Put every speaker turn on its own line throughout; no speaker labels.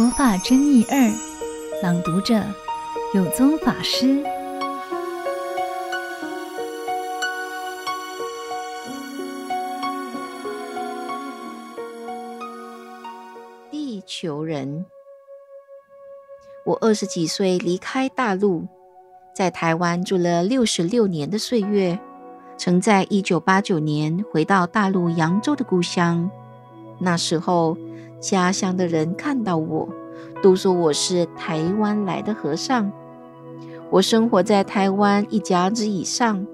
佛法真义二，朗读者有宗法师。
地球人，我二十几岁离开大陆，在台湾住了六十六年的岁月，曾在一九八九年回到大陆扬州的故乡。那时候，家乡的人看到我，都说我是台湾来的和尚。我生活在台湾一甲子以上，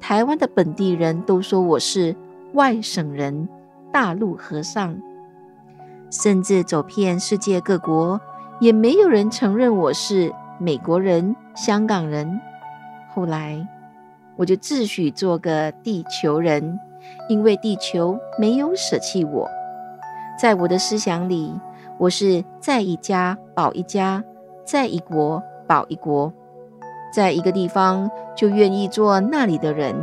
台湾的本地人都说我是外省人、大陆和尚。甚至走遍世界各国，也没有人承认我是美国人、香港人。后来，我就自诩做个地球人，因为地球没有舍弃我。在我的思想里，我是在一家保一家，在一国保一国，在一个地方就愿意做那里的人，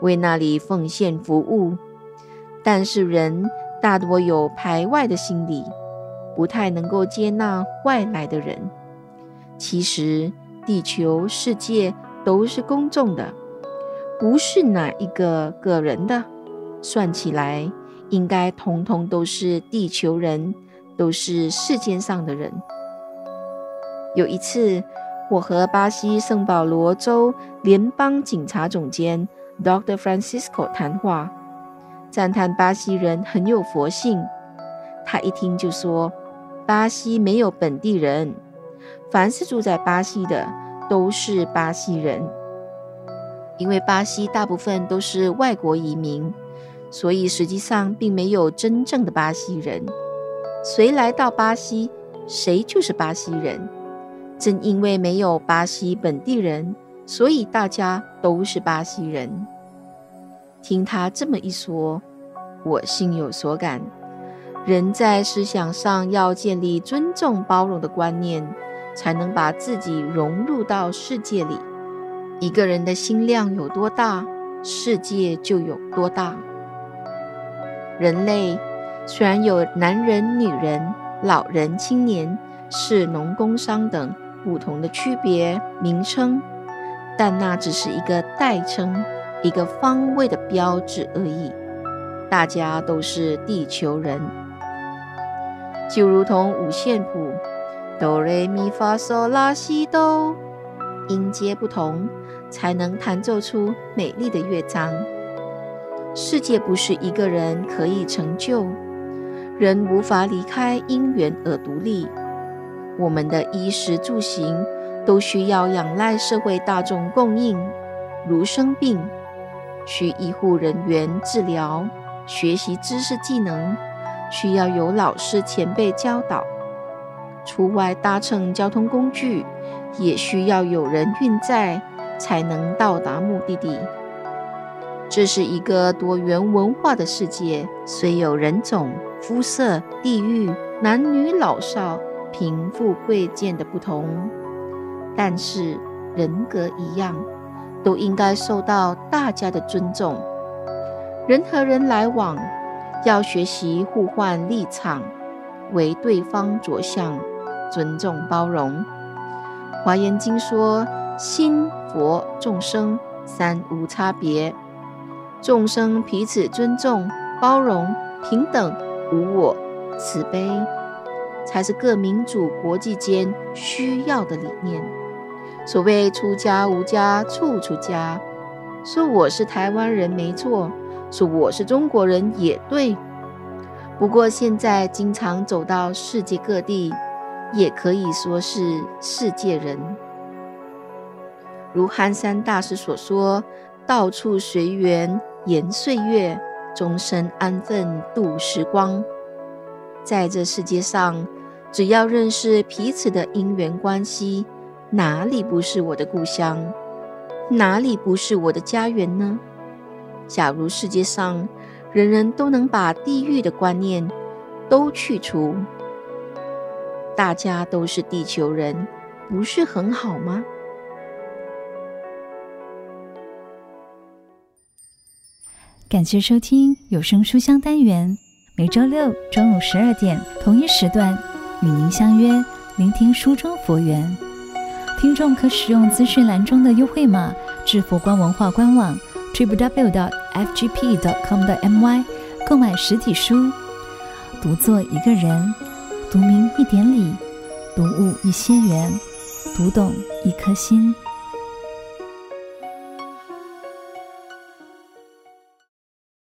为那里奉献服务。但是人大多有排外的心理，不太能够接纳外来的人。其实地球世界都是公众的，不是哪一个个人的。算起来。应该通通都是地球人，都是世间上的人。有一次，我和巴西圣保罗州联邦警察总监 Doctor Francisco 谈话，赞叹巴西人很有佛性。他一听就说：“巴西没有本地人，凡是住在巴西的都是巴西人，因为巴西大部分都是外国移民。”所以实际上并没有真正的巴西人，谁来到巴西，谁就是巴西人。正因为没有巴西本地人，所以大家都是巴西人。听他这么一说，我心有所感。人在思想上要建立尊重、包容的观念，才能把自己融入到世界里。一个人的心量有多大，世界就有多大。人类虽然有男人、女人、老人、青年、士农工商等不同的区别名称，但那只是一个代称，一个方位的标志而已。大家都是地球人，就如同五线谱，哆来咪发嗦拉西哆，音阶不同，才能弹奏出美丽的乐章。世界不是一个人可以成就，人无法离开因缘而独立。我们的衣食住行都需要仰赖社会大众供应，如生病需医护人员治疗，学习知识技能需要有老师前辈教导，出外搭乘交通工具也需要有人运载，才能到达目的地。这是一个多元文化的世界，虽有人种、肤色、地域、男女老少、贫富贵贱的不同，但是人格一样，都应该受到大家的尊重。人和人来往，要学习互换立场，为对方着想，尊重包容。华严经说：心、佛、众生三无差别。众生彼此尊重、包容、平等、无我、慈悲，才是各民主国际间需要的理念。所谓“出家无家，处处家”，说我是台湾人没错，说我是中国人也对。不过现在经常走到世界各地，也可以说是世界人。如憨山大师所说。到处随缘延岁月，终身安分度时光。在这世界上，只要认识彼此的因缘关系，哪里不是我的故乡？哪里不是我的家园呢？假如世界上人人都能把地狱的观念都去除，大家都是地球人，不是很好吗？
感谢收听有声书香单元，每周六中午十二点同一时段与您相约，聆听书中佛缘。听众可使用资讯栏中的优惠码至佛光文化官网，Triple W. FGP.com 的 MY 购买实体书。读作一个人，读明一点理，读悟一些缘，读懂一颗心。